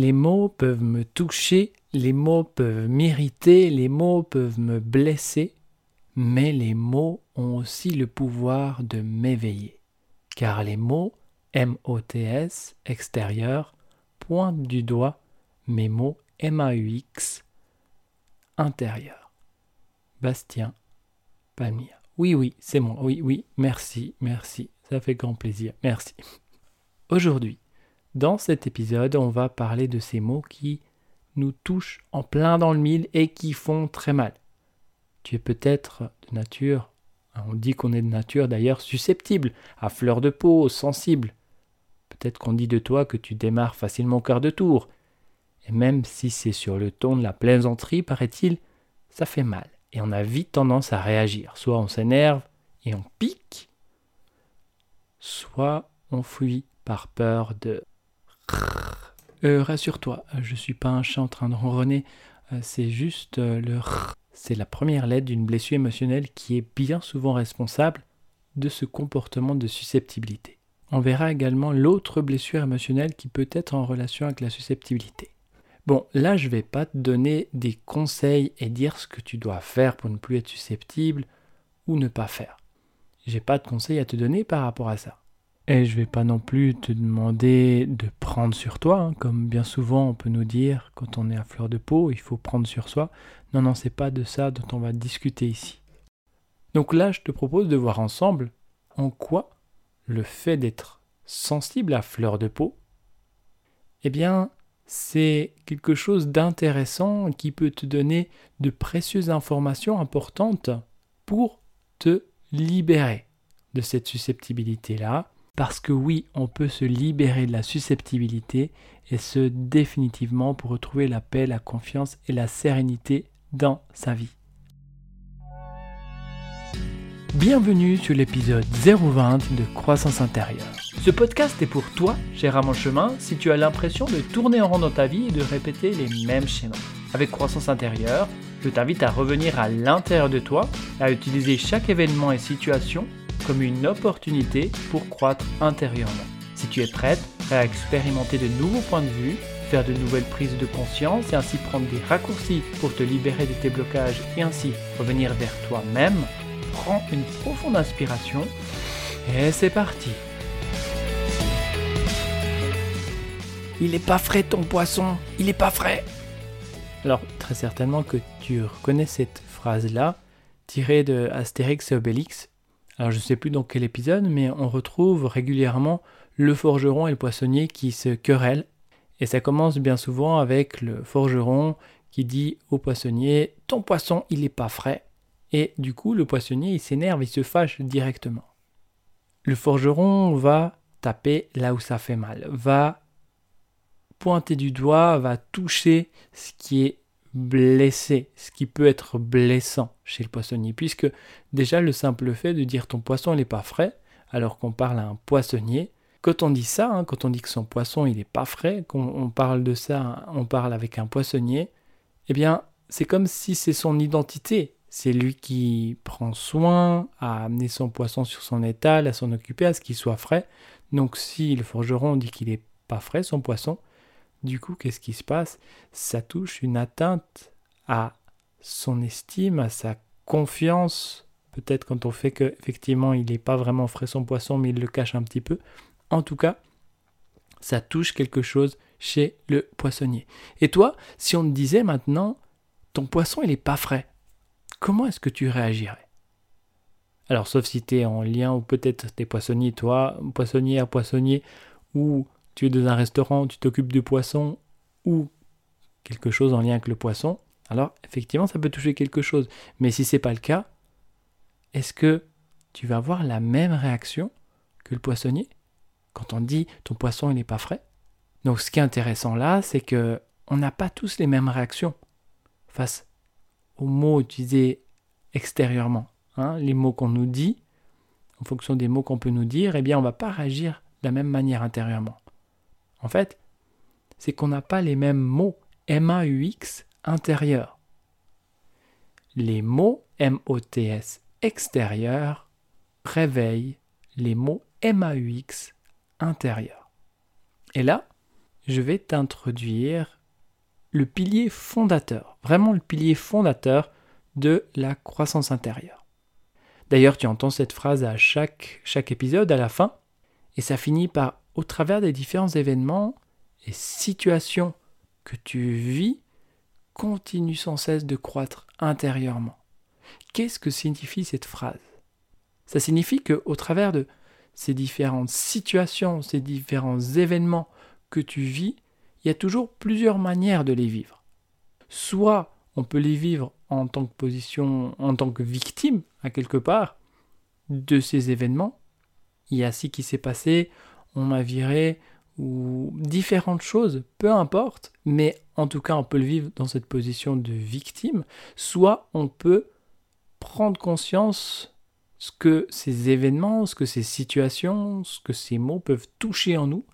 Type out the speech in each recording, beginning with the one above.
les mots peuvent me toucher, les mots peuvent m'irriter, les mots peuvent me blesser, mais les mots ont aussi le pouvoir de m'éveiller. Car les mots, M-O-T-S, extérieur, pointent du doigt mes mots M-A-U-X, intérieur. Bastien Palmia. Oui, oui, c'est moi. Oui, oui, merci, merci. Ça fait grand plaisir. Merci. Aujourd'hui, dans cet épisode, on va parler de ces mots qui nous touchent en plein dans le mille et qui font très mal. Tu es peut-être de nature, on dit qu'on est de nature d'ailleurs susceptible, à fleur de peau, sensible. Peut-être qu'on dit de toi que tu démarres facilement au quart de tour. Et même si c'est sur le ton de la plaisanterie, paraît-il, ça fait mal. Et on a vite tendance à réagir. Soit on s'énerve et on pique, soit on fuit par peur de... Euh, rassure-toi, je suis pas un chat en train de ronronner, euh, c'est juste euh, le c'est la première lettre d'une blessure émotionnelle qui est bien souvent responsable de ce comportement de susceptibilité. On verra également l'autre blessure émotionnelle qui peut être en relation avec la susceptibilité. Bon, là je vais pas te donner des conseils et dire ce que tu dois faire pour ne plus être susceptible ou ne pas faire. J'ai pas de conseils à te donner par rapport à ça. Et je vais pas non plus te demander de prendre sur toi, hein, comme bien souvent on peut nous dire quand on est à fleur de peau, il faut prendre sur soi. Non, non, c'est pas de ça dont on va discuter ici. Donc là, je te propose de voir ensemble en quoi le fait d'être sensible à fleur de peau, eh bien, c'est quelque chose d'intéressant qui peut te donner de précieuses informations importantes pour te libérer de cette susceptibilité-là parce que oui, on peut se libérer de la susceptibilité et ce définitivement pour retrouver la paix, la confiance et la sérénité dans sa vie. Bienvenue sur l'épisode 020 de Croissance intérieure. Ce podcast est pour toi, cher à mon chemin, si tu as l'impression de tourner en rond dans ta vie et de répéter les mêmes schémas. Avec Croissance intérieure, je t'invite à revenir à l'intérieur de toi, à utiliser chaque événement et situation comme une opportunité pour croître intérieurement. Si tu es prête, à expérimenter de nouveaux points de vue, faire de nouvelles prises de conscience et ainsi prendre des raccourcis pour te libérer de tes blocages et ainsi revenir vers toi-même, prends une profonde inspiration et c'est parti. Il n'est pas frais ton poisson, il n'est pas frais. Alors très certainement que tu reconnais cette phrase-là tirée de Astérix et Obélix alors je ne sais plus dans quel épisode, mais on retrouve régulièrement le forgeron et le poissonnier qui se querellent. Et ça commence bien souvent avec le forgeron qui dit au poissonnier Ton poisson, il n'est pas frais. Et du coup, le poissonnier, il s'énerve, il se fâche directement. Le forgeron va taper là où ça fait mal, va pointer du doigt, va toucher ce qui est blessé, ce qui peut être blessant chez le poissonnier, puisque déjà le simple fait de dire ton poisson n'est pas frais, alors qu'on parle à un poissonnier, quand on dit ça, hein, quand on dit que son poisson il n'est pas frais, qu'on parle de ça, on parle avec un poissonnier, eh bien c'est comme si c'est son identité, c'est lui qui prend soin à amener son poisson sur son étal, à s'en occuper, à ce qu'il soit frais. Donc si le forgeron dit qu'il n'est pas frais son poisson, du coup, qu'est-ce qui se passe? Ça touche une atteinte à son estime, à sa confiance. Peut-être quand on fait qu'effectivement il n'est pas vraiment frais son poisson, mais il le cache un petit peu. En tout cas, ça touche quelque chose chez le poissonnier. Et toi, si on te disait maintenant, ton poisson il n'est pas frais, comment est-ce que tu réagirais? Alors, sauf si tu es en lien, ou peut-être t'es poissonnier, toi, poissonnière, poissonnier, ou tu es dans un restaurant, tu t'occupes du poisson ou quelque chose en lien avec le poisson, alors effectivement ça peut toucher quelque chose. Mais si ce n'est pas le cas, est-ce que tu vas avoir la même réaction que le poissonnier quand on dit ton poisson il n'est pas frais? Donc ce qui est intéressant là, c'est que on n'a pas tous les mêmes réactions face aux mots utilisés extérieurement. Hein, les mots qu'on nous dit, en fonction des mots qu'on peut nous dire, eh bien on ne va pas réagir de la même manière intérieurement. En fait, c'est qu'on n'a pas les mêmes mots M-A-U-X intérieurs. Les mots M-O-T-S extérieurs réveillent les mots M-A-U-X intérieurs. Et là, je vais t'introduire le pilier fondateur, vraiment le pilier fondateur de la croissance intérieure. D'ailleurs, tu entends cette phrase à chaque, chaque épisode, à la fin, et ça finit par, au travers des différents événements et situations que tu vis, continue sans cesse de croître intérieurement. Qu'est-ce que signifie cette phrase? Ça signifie que au travers de ces différentes situations, ces différents événements que tu vis, il y a toujours plusieurs manières de les vivre. Soit on peut les vivre en tant que position, en tant que victime, à quelque part, de ces événements. Il y a ci qui s'est passé, on m'a viré, ou différentes choses, peu importe, mais en tout cas on peut le vivre dans cette position de victime, soit on peut prendre conscience ce que ces événements, ce que ces situations, ce que ces mots peuvent toucher en nous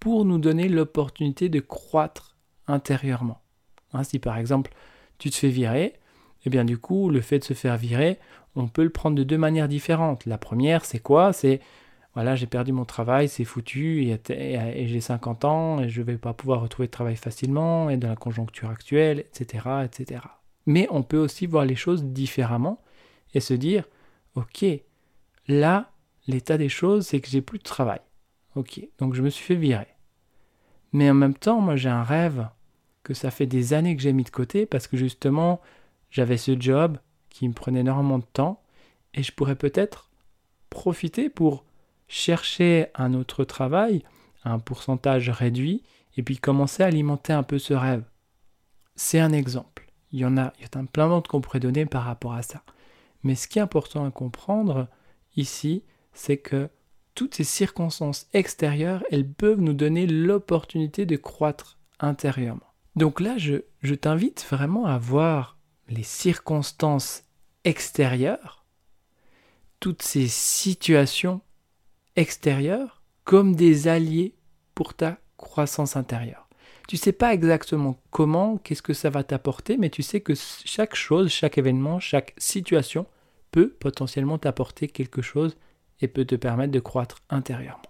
pour nous donner l'opportunité de croître intérieurement. Hein, si par exemple tu te fais virer, et eh bien du coup le fait de se faire virer, on peut le prendre de deux manières différentes. La première c'est quoi? C'est voilà, j'ai perdu mon travail, c'est foutu, et, j'ai 50 ans, et je ne vais pas pouvoir retrouver de travail facilement, et dans la conjoncture actuelle, etc., etc. Mais on peut aussi voir les choses différemment et se dire, ok, là, l'état des choses, c'est que j'ai plus de travail. Ok, donc je me suis fait virer. Mais en même temps, moi j'ai un rêve que ça fait des années que j'ai mis de côté parce que justement, j'avais ce job qui me prenait énormément de temps et je pourrais peut-être profiter pour chercher un autre travail un pourcentage réduit et puis commencer à alimenter un peu ce rêve. C'est un exemple. Il y en a, il y a plein d'autres qu'on pourrait donner par rapport à ça. Mais ce qui est important à comprendre ici, c'est que toutes ces circonstances extérieures, elles peuvent nous donner l'opportunité de croître intérieurement. Donc là, je, je t'invite vraiment à voir les circonstances extérieures, toutes ces situations extérieures, comme des alliés pour ta croissance intérieure. Tu ne sais pas exactement comment, qu'est-ce que ça va t'apporter, mais tu sais que chaque chose, chaque événement, chaque situation peut potentiellement t'apporter quelque chose et peut te permettre de croître intérieurement.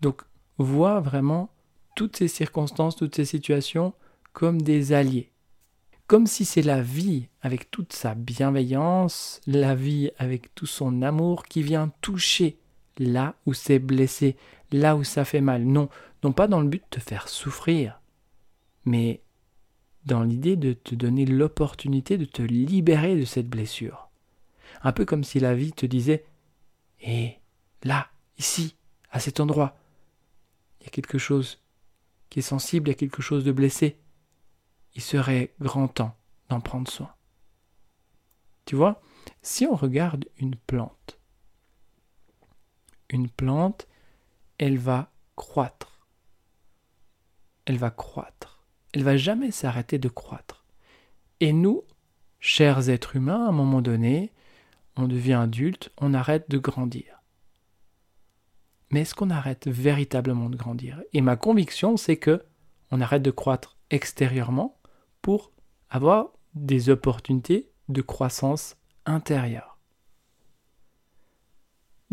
Donc, vois vraiment toutes ces circonstances, toutes ces situations comme des alliés. Comme si c'est la vie avec toute sa bienveillance, la vie avec tout son amour qui vient toucher là où c'est blessé, là où ça fait mal. Non, non pas dans le but de te faire souffrir, mais dans l'idée de te donner l'opportunité de te libérer de cette blessure. Un peu comme si la vie te disait et là, ici, à cet endroit, il y a quelque chose qui est sensible, il y a quelque chose de blessé. Il serait grand temps d'en prendre soin. Tu vois, si on regarde une plante, une plante, elle va croître. Elle va croître. Elle va jamais s'arrêter de croître. Et nous, chers êtres humains, à un moment donné, on devient adulte, on arrête de grandir. Mais est-ce qu'on arrête véritablement de grandir? Et ma conviction, c'est que on arrête de croître extérieurement pour avoir des opportunités de croissance intérieure.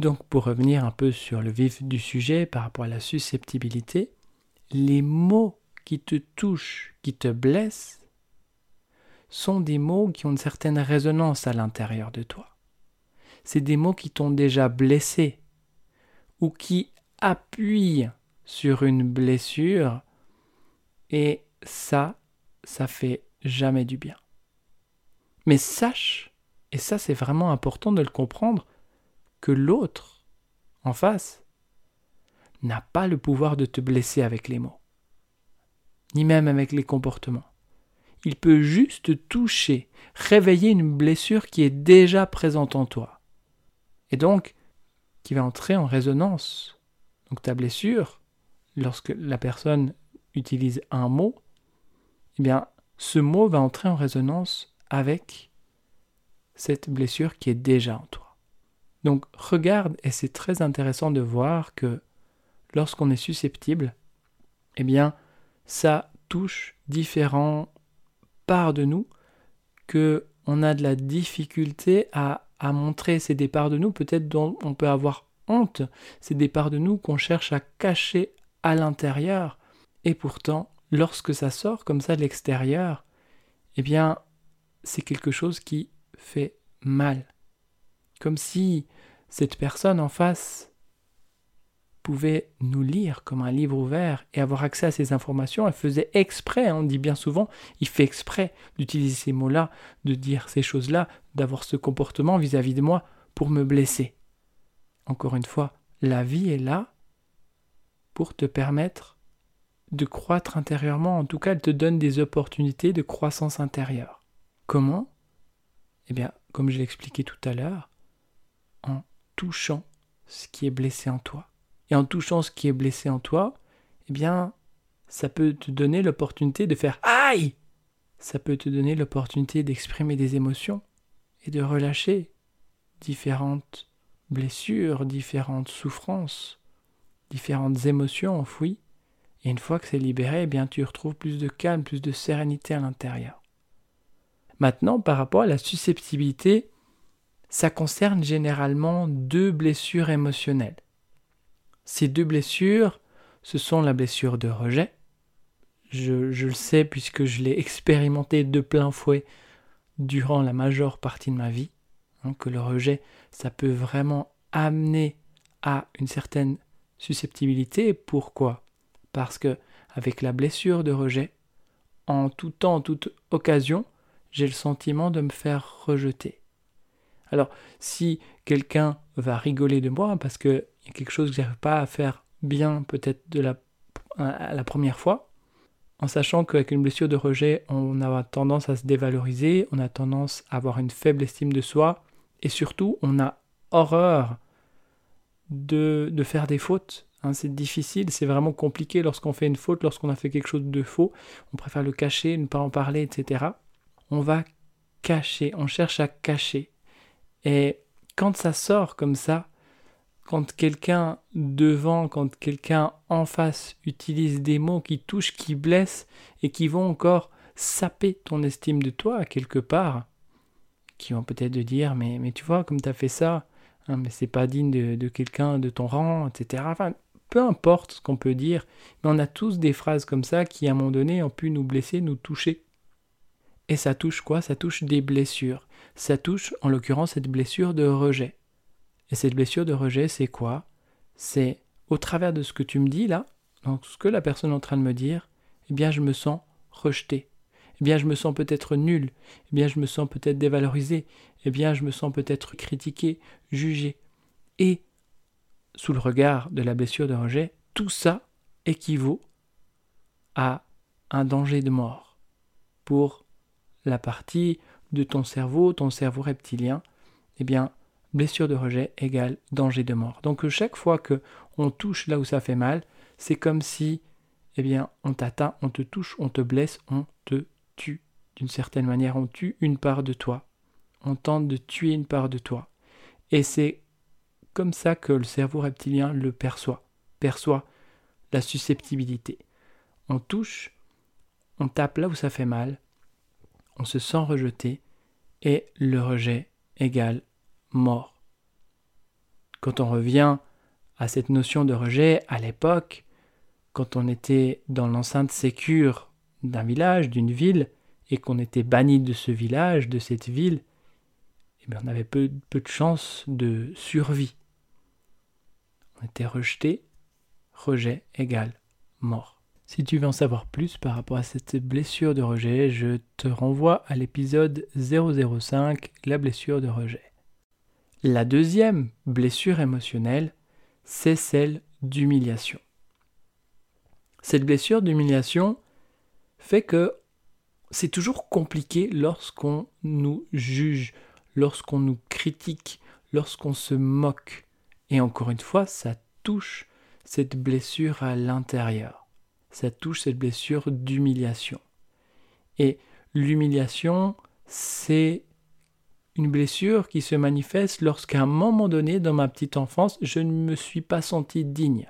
Donc pour revenir un peu sur le vif du sujet par rapport à la susceptibilité, les mots qui te touchent, qui te blessent, sont des mots qui ont une certaine résonance à l'intérieur de toi c'est des mots qui t'ont déjà blessé ou qui appuient sur une blessure et ça, ça fait jamais du bien. Mais sache, et ça c'est vraiment important de le comprendre, que l'autre, en face, n'a pas le pouvoir de te blesser avec les mots, ni même avec les comportements. Il peut juste toucher, réveiller une blessure qui est déjà présente en toi et donc qui va entrer en résonance. Donc ta blessure, lorsque la personne utilise un mot, eh bien ce mot va entrer en résonance avec cette blessure qui est déjà en toi. Donc regarde, et c'est très intéressant de voir que lorsqu'on est susceptible, eh bien ça touche différents parts de nous que on a de la difficulté à à montrer ces départs de nous, peut-être dont on peut avoir honte, ces départs de nous qu'on cherche à cacher à l'intérieur. Et pourtant, lorsque ça sort comme ça de l'extérieur, eh bien, c'est quelque chose qui fait mal. Comme si cette personne en face pouvait nous lire comme un livre ouvert et avoir accès à ces informations. Elle faisait exprès, hein, on dit bien souvent, il fait exprès d'utiliser ces mots-là, de dire ces choses-là, d'avoir ce comportement vis-à-vis de moi pour me blesser. Encore une fois, la vie est là pour te permettre de croître intérieurement. En tout cas, elle te donne des opportunités de croissance intérieure. Comment? Eh bien, comme je l'ai expliqué tout à l'heure, en touchant ce qui est blessé en toi. Et en touchant ce qui est blessé en toi, eh bien, ça peut te donner l'opportunité de faire aïe Ça peut te donner l'opportunité d'exprimer des émotions et de relâcher différentes blessures, différentes souffrances, différentes émotions enfouies. Et une fois que c'est libéré, eh bien, tu retrouves plus de calme, plus de sérénité à l'intérieur. Maintenant, par rapport à la susceptibilité, ça concerne généralement deux blessures émotionnelles. Ces deux blessures, ce sont la blessure de rejet. Je, le sais puisque je l'ai expérimenté de plein fouet durant la majeure partie de ma vie, hein, que le rejet, ça peut vraiment amener à une certaine susceptibilité. Pourquoi? Parce que avec la blessure de rejet, en tout temps, en toute occasion, j'ai le sentiment de me faire rejeter. Alors, si quelqu'un va rigoler de moi parce qu'il y a quelque chose que je n'arrive pas à faire bien, peut-être de la, première fois, en sachant qu'avec une blessure de rejet, on a tendance à se dévaloriser, on a tendance à avoir une faible estime de soi, et surtout, on a horreur de, de faire des fautes. Hein. c'est difficile, c'est vraiment compliqué lorsqu'on fait une faute, lorsqu'on a fait quelque chose de faux, on préfère le cacher, ne pas en parler, etc. On va cacher, on cherche à cacher. Et quand ça sort comme ça, quand quelqu'un devant, quand quelqu'un en face utilise des mots qui touchent, qui blessent et qui vont encore saper ton estime de toi quelque part, qui vont peut-être te dire mais, mais tu vois comme tu as fait ça, hein, mais c'est pas digne de, quelqu'un de ton rang, etc. Peu importe ce qu'on peut dire, mais on a tous des phrases comme ça qui à un moment donné ont pu nous blesser, nous toucher. Et ça touche quoi? Ça touche des blessures ça touche en l'occurrence cette blessure de rejet. Et cette blessure de rejet, c'est quoi? C'est au travers de ce que tu me dis là, donc ce que la personne est en train de me dire, eh bien je me sens rejeté. Eh bien je me sens peut-être nul. Eh bien je me sens peut-être dévalorisé. Eh bien je me sens peut-être critiqué, jugé. Et sous le regard de la blessure de rejet, tout ça équivaut à un danger de mort pour la partie de ton cerveau, ton cerveau reptilien, eh bien, blessure de rejet égale danger de mort. Donc chaque fois que on touche là où ça fait mal, c'est comme si, eh bien, on t'atteint, on te touche, on te blesse, on te tue. D'une certaine manière, on tue une part de toi. On tente de tuer une part de toi. Et c'est comme ça que le cerveau reptilien le perçoit, perçoit la susceptibilité. On touche, on tape là où ça fait mal, on se sent rejeté, et le rejet égale mort. Quand on revient à cette notion de rejet, à l'époque, quand on était dans l'enceinte sécure d'un village, d'une ville, et qu'on était banni de ce village, de cette ville, eh bien on avait peu, peu de chances de survie. On était rejeté, rejet égale mort. Si tu veux en savoir plus par rapport à cette blessure de rejet, je te renvoie à l'épisode 005, la blessure de rejet. La deuxième blessure émotionnelle, c'est celle d'humiliation. Cette blessure d'humiliation fait que c'est toujours compliqué lorsqu'on nous juge, lorsqu'on nous critique, lorsqu'on se moque. Et encore une fois, ça touche cette blessure à l'intérieur ça touche cette blessure d'humiliation. Et l'humiliation, c'est une blessure qui se manifeste lorsqu'à un moment donné dans ma petite enfance, je ne me suis pas senti digne.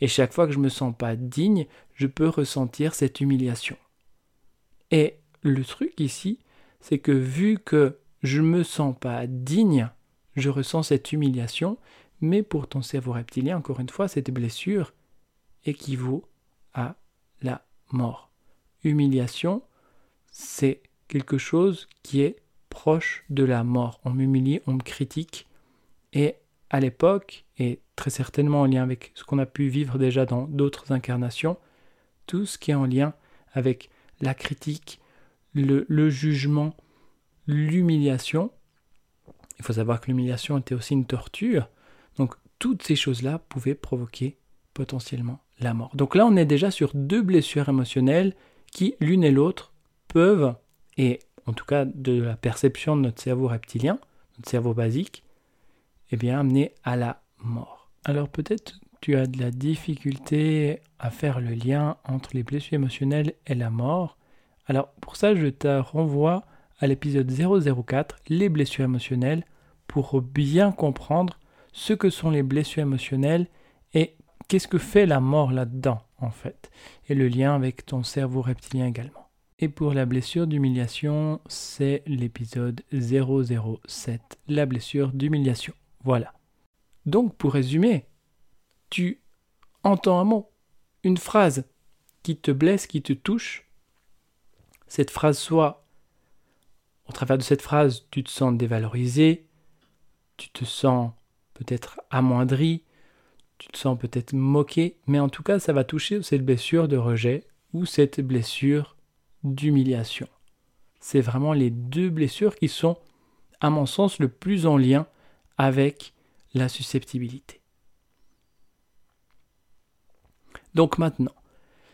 Et chaque fois que je ne me sens pas digne, je peux ressentir cette humiliation. Et le truc ici, c'est que vu que je ne me sens pas digne, je ressens cette humiliation, mais pour ton cerveau reptilien, encore une fois, cette blessure équivaut la mort. Humiliation, c'est quelque chose qui est proche de la mort. On m'humilie, on me critique. Et à l'époque, et très certainement en lien avec ce qu'on a pu vivre déjà dans d'autres incarnations, tout ce qui est en lien avec la critique, le, le jugement, l'humiliation. Il faut savoir que l'humiliation était aussi une torture. Donc toutes ces choses-là pouvaient provoquer potentiellement la mort. Donc là, on est déjà sur deux blessures émotionnelles qui, l'une et l'autre, peuvent, et en tout cas de la perception de notre cerveau reptilien, notre cerveau basique, eh bien, amener à la mort. Alors peut-être tu as de la difficulté à faire le lien entre les blessures émotionnelles et la mort. Alors pour ça, je te renvoie à l'épisode 004, les blessures émotionnelles, pour bien comprendre ce que sont les blessures émotionnelles qu'est-ce que fait la mort là-dedans, en fait, et le lien avec ton cerveau reptilien également. Et pour la blessure d'humiliation, c'est l'épisode 007, la blessure d'humiliation. Voilà. Donc, pour résumer, tu entends un mot, une phrase qui te blesse, qui te touche. Cette phrase soit, au travers de cette phrase, tu te sens dévalorisé, tu te sens peut-être amoindri, tu te sens peut-être moqué, mais en tout cas, ça va toucher cette blessure de rejet ou cette blessure d'humiliation. C'est vraiment les deux blessures qui sont, à mon sens, le plus en lien avec la susceptibilité. Donc maintenant,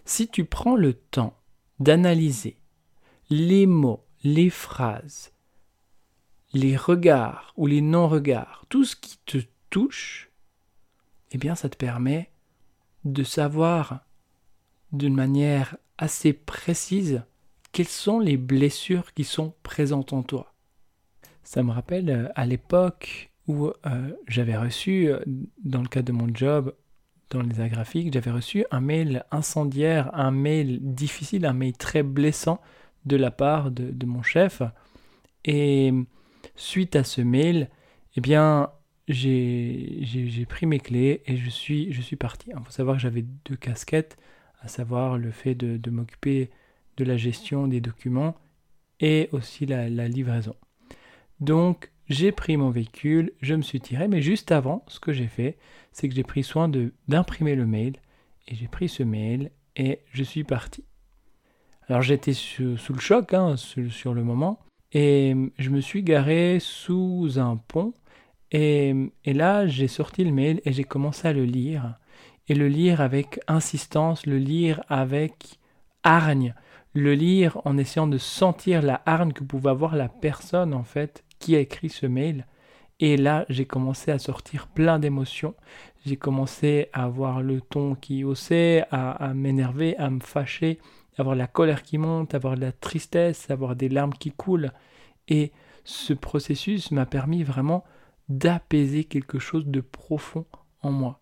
si tu prends le temps d'analyser les mots, les phrases, les regards ou les non-regards, tout ce qui te touche, eh bien ça te permet de savoir d'une manière assez précise quelles sont les blessures qui sont présentes en toi. Ça me rappelle euh, à l'époque où euh, j'avais reçu, euh, dans le cadre de mon job dans les arts j'avais reçu un mail incendiaire, un mail difficile, un mail très blessant de la part de, de mon chef. Et suite à ce mail, eh bien, j'ai pris mes clés et je suis, parti. Il faut savoir que j'avais deux casquettes, à savoir le fait de, de m'occuper de la gestion des documents et aussi la, la livraison. Donc, j'ai pris mon véhicule, je me suis tiré, mais juste avant, ce que j'ai fait, c'est que j'ai pris soin d'imprimer le mail, et j'ai pris ce mail, et je suis parti. Alors j'étais sous, le choc hein, sur, le moment, et je me suis garé sous un pont, et, là j'ai sorti le mail et j'ai commencé à le lire, et le lire avec insistance, le lire avec hargne, le lire en essayant de sentir la hargne que pouvait avoir la personne en fait qui a écrit ce mail. Et là, j'ai commencé à sortir plein d'émotions. J'ai commencé à avoir le ton qui haussait, à, m'énerver, à me fâcher, à avoir la colère qui monte, à avoir de la tristesse, à avoir des larmes qui coulent. Et ce processus m'a permis vraiment d'apaiser quelque chose de profond en moi.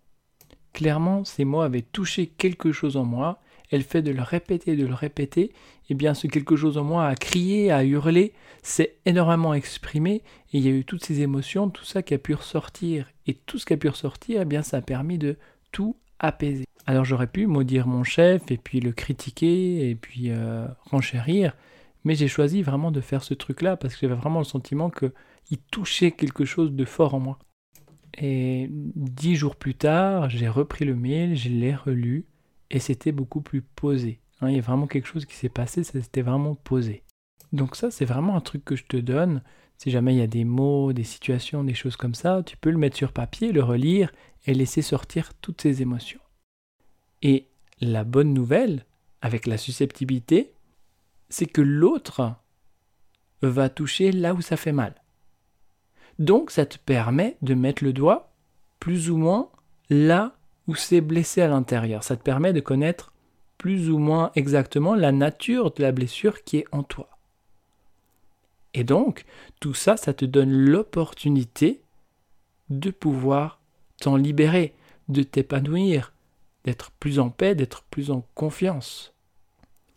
Clairement, ces mots avaient touché quelque chose en moi elle fait de le répéter, de le répéter, eh bien ce quelque chose en moi a crié, a hurlé, s'est énormément exprimé, et il y a eu toutes ces émotions, tout ça qui a pu ressortir. Et tout ce qui a pu ressortir, eh bien ça a permis de tout apaiser. Alors j'aurais pu maudire mon chef, et puis le critiquer, et puis euh, renchérir, mais j'ai choisi vraiment de faire ce truc-là, parce que j'avais vraiment le sentiment qu'il touchait quelque chose de fort en moi. Et dix jours plus tard, j'ai repris le mail, je l'ai relu, et c'était beaucoup plus posé. Hein, il y a vraiment quelque chose qui s'est passé, c'était vraiment posé. Donc ça, c'est vraiment un truc que je te donne. Si jamais il y a des mots, des situations, des choses comme ça, tu peux le mettre sur papier, le relire et laisser sortir toutes ces émotions. Et la bonne nouvelle, avec la susceptibilité, c'est que l'autre va toucher là où ça fait mal. Donc ça te permet de mettre le doigt plus ou moins là ou c'est blessé à l'intérieur. Ça te permet de connaître plus ou moins exactement la nature de la blessure qui est en toi. Et donc, tout ça, ça te donne l'opportunité de pouvoir t'en libérer, de t'épanouir, d'être plus en paix, d'être plus en confiance.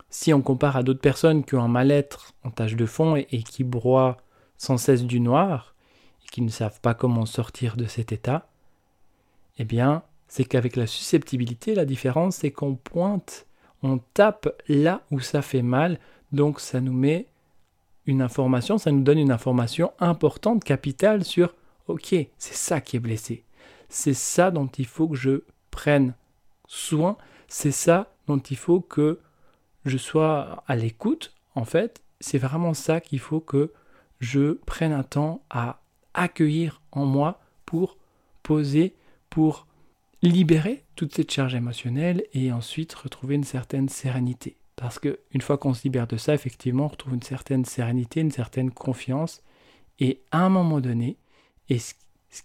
Si on compare à d'autres personnes qui ont un mal-être en tâche de fond et, qui broient sans cesse du noir, qui ne savent pas comment sortir de cet état, eh bien, c'est qu'avec la susceptibilité, la différence, c'est qu'on pointe, on tape là où ça fait mal, donc ça nous met une information, ça nous donne une information importante, capitale sur OK, c'est ça qui est blessé. C'est ça dont il faut que je prenne soin, c'est ça dont il faut que je sois à l'écoute. En fait, c'est vraiment ça qu'il faut que je prenne un temps à accueillir en moi pour poser, pour libérer toute cette charge émotionnelle et ensuite retrouver une certaine sérénité. Parce que une fois qu'on se libère de ça, effectivement, on retrouve une certaine sérénité, une certaine confiance. Et à un moment donné, et ce,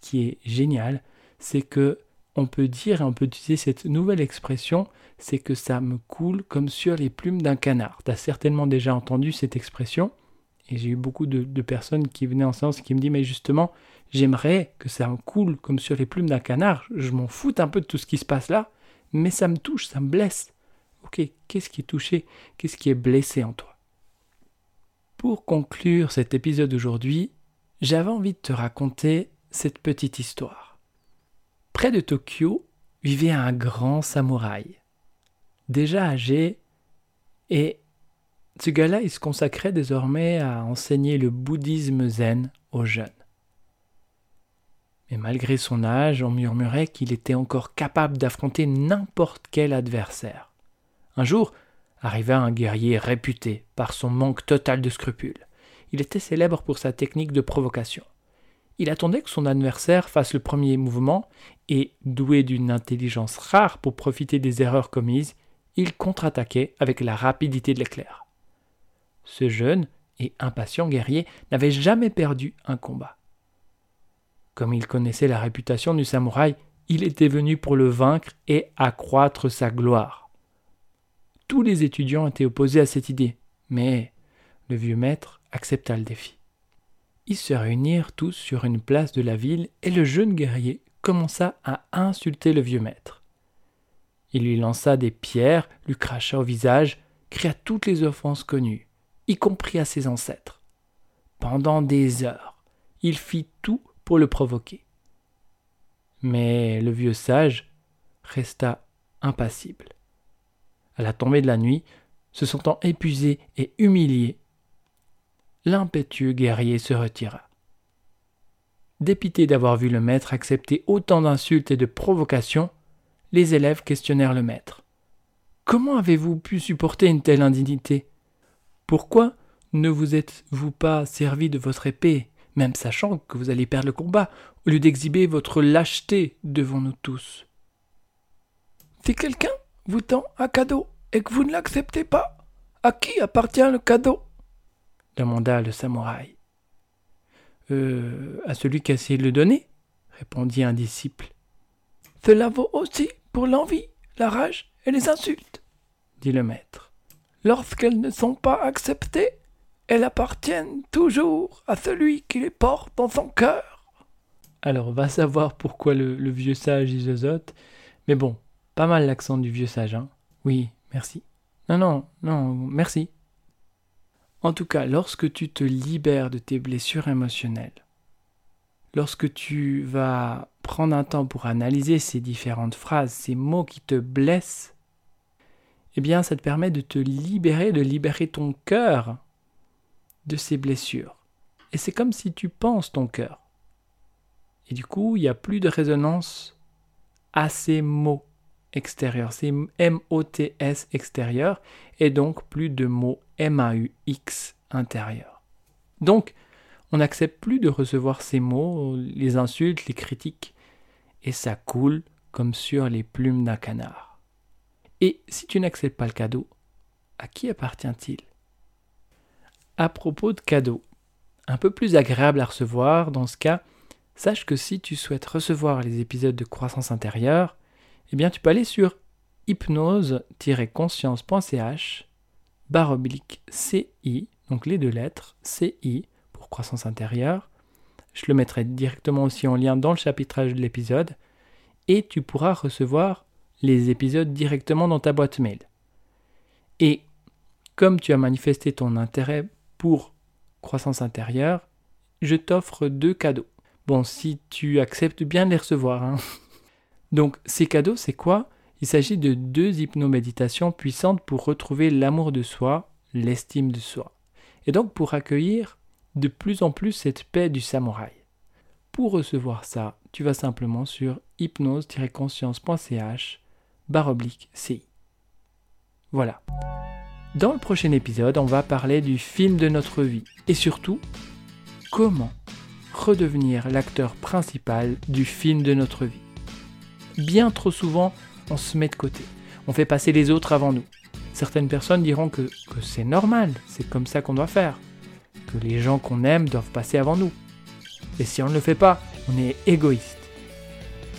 qui est génial, c'est que on peut dire et on peut utiliser cette nouvelle expression, c'est que ça me coule comme sur les plumes d'un canard. Tu as certainement déjà entendu cette expression, et j'ai eu beaucoup de, personnes qui venaient en séance et qui me disent, mais justement, j'aimerais que ça me coule comme sur les plumes d'un canard, je m'en fous un peu de tout ce qui se passe là, mais ça me touche, ça me blesse. Ok, qu'est-ce qui est touché? Qu'est-ce qui est blessé en toi? Pour conclure cet épisode d'aujourd'hui, j'avais envie de te raconter cette petite histoire. Près de Tokyo vivait un grand samouraï, déjà âgé, et ce gars-là, il se consacrait désormais à enseigner le bouddhisme zen aux jeunes. Mais malgré son âge, on murmurait qu'il était encore capable d'affronter n'importe quel adversaire. Un jour, arriva un guerrier réputé par son manque total de scrupules. Il était célèbre pour sa technique de provocation. Il attendait que son adversaire fasse le premier mouvement et, doué d'une intelligence rare pour profiter des erreurs commises, il contre-attaquait avec la rapidité de l'éclair. Ce jeune et impatient guerrier n'avait jamais perdu un combat. Comme il connaissait la réputation du samouraï, il était venu pour le vaincre et accroître sa gloire. Tous les étudiants étaient opposés à cette idée, mais le vieux maître accepta le défi. Ils se réunirent tous sur une place de la ville et le jeune guerrier commença à insulter le vieux maître. Il lui lança des pierres, lui cracha au visage, cria toutes les offenses connues, y compris à ses ancêtres. Pendant des heures, il fit tout pour le provoquer. Mais le vieux sage resta impassible à la tombée de la nuit, se sentant épuisé et humilié, l'impétueux guerrier se retira. Dépité d'avoir vu le maître accepter autant d'insultes et de provocations, les élèves questionnèrent le maître. Comment avez-vous pu supporter une telle indignité? Pourquoi ne vous êtes-vous pas servi de votre épée, même sachant que vous allez perdre le combat, au lieu d'exhiber votre lâcheté devant nous tous? Si quelqu'un vous tend un cadeau et que vous ne l'acceptez pas, à qui appartient le cadeau? demanda le samouraï. Euh, à celui qui a essayé de le donner, répondit un disciple. Cela vaut aussi pour l'envie, la rage et les insultes, dit le maître. Lorsqu'elles ne sont pas acceptées, elles appartiennent toujours à celui qui les porte dans son cœur. Alors, va savoir pourquoi le, vieux sage isozote. Mais bon, pas mal l'accent du vieux sage, hein. Oui, merci. Non, non, non, merci. En tout cas, lorsque tu te libères de tes blessures émotionnelles, lorsque tu vas prendre un temps pour analyser ces différentes phrases, ces mots qui te blessent, eh bien, ça te permet de te libérer, de libérer ton cœur de ces blessures. Et c'est comme si tu penses ton cœur. Et du coup, il n'y a plus de résonance à ces mots extérieur. C'est M-O-T-S extérieur et donc plus de mots M-A-U-X intérieur. Donc, on n'accepte plus de recevoir ces mots, les insultes, les critiques, et ça coule comme sur les plumes d'un canard. Et si tu n'acceptes pas le cadeau, à qui appartient-il? À propos de cadeaux, un peu plus agréable à recevoir, dans ce cas, sache que si tu souhaites recevoir les épisodes de croissance intérieure, eh bien tu peux aller sur hypnose-conscience.ch barre oblique CI, donc les deux lettres, CI pour croissance intérieure. Je le mettrai directement aussi en lien dans le chapitrage de l'épisode et tu pourras recevoir les épisodes directement dans ta boîte mail. Et comme tu as manifesté ton intérêt pour croissance intérieure, je t'offre deux cadeaux. Bon, si tu acceptes bien de les recevoir, hein. Donc ces cadeaux, c'est quoi? Il s'agit de deux hypnoméditations puissantes pour retrouver l'amour de soi, l'estime de soi, et donc pour accueillir de plus en plus cette paix du samouraï. Pour recevoir ça, tu vas simplement sur hypnose-conscience.ch baroblique CI. Voilà. Dans le prochain épisode, on va parler du film de notre vie et surtout comment redevenir l'acteur principal du film de notre vie. Bien trop souvent, on se met de côté. On fait passer les autres avant nous. Certaines personnes diront que c'est normal, c'est comme ça qu'on doit faire, que les gens qu'on aime doivent passer avant nous. Et si on ne le fait pas, on est égoïste.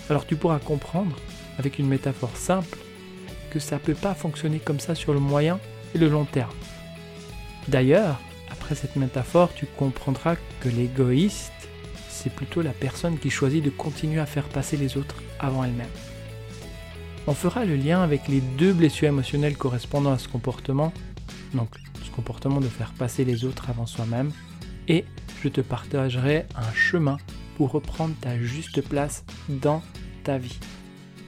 Alors tu pourras comprendre, avec une métaphore simple, que ça ne peut pas fonctionner comme ça sur le moyen et le long terme. D'ailleurs, après cette métaphore, tu comprendras que l'égoïste, c'est plutôt la personne qui choisit de continuer à faire passer les autres avant elle-même. On fera le lien avec les deux blessures émotionnelles correspondant à ce comportement, donc ce comportement de faire passer les autres avant soi-même, et je te partagerai un chemin pour reprendre ta juste place dans ta vie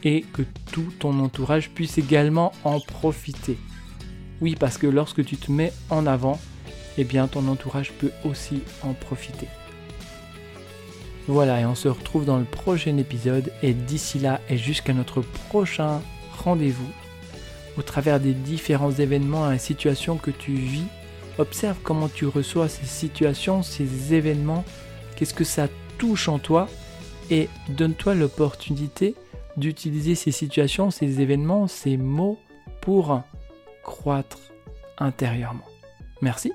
et que tout ton entourage puisse également en profiter. Oui, parce que lorsque tu te mets en avant, eh bien ton entourage peut aussi en profiter. Voilà, et on se retrouve dans le prochain épisode, et d'ici là, et jusqu'à notre prochain rendez-vous, au travers des différents événements et situations que tu vis, observe comment tu reçois ces situations, ces événements, qu'est-ce que ça touche en toi, et donne-toi l'opportunité d'utiliser ces situations, ces événements, ces mots pour croître intérieurement. Merci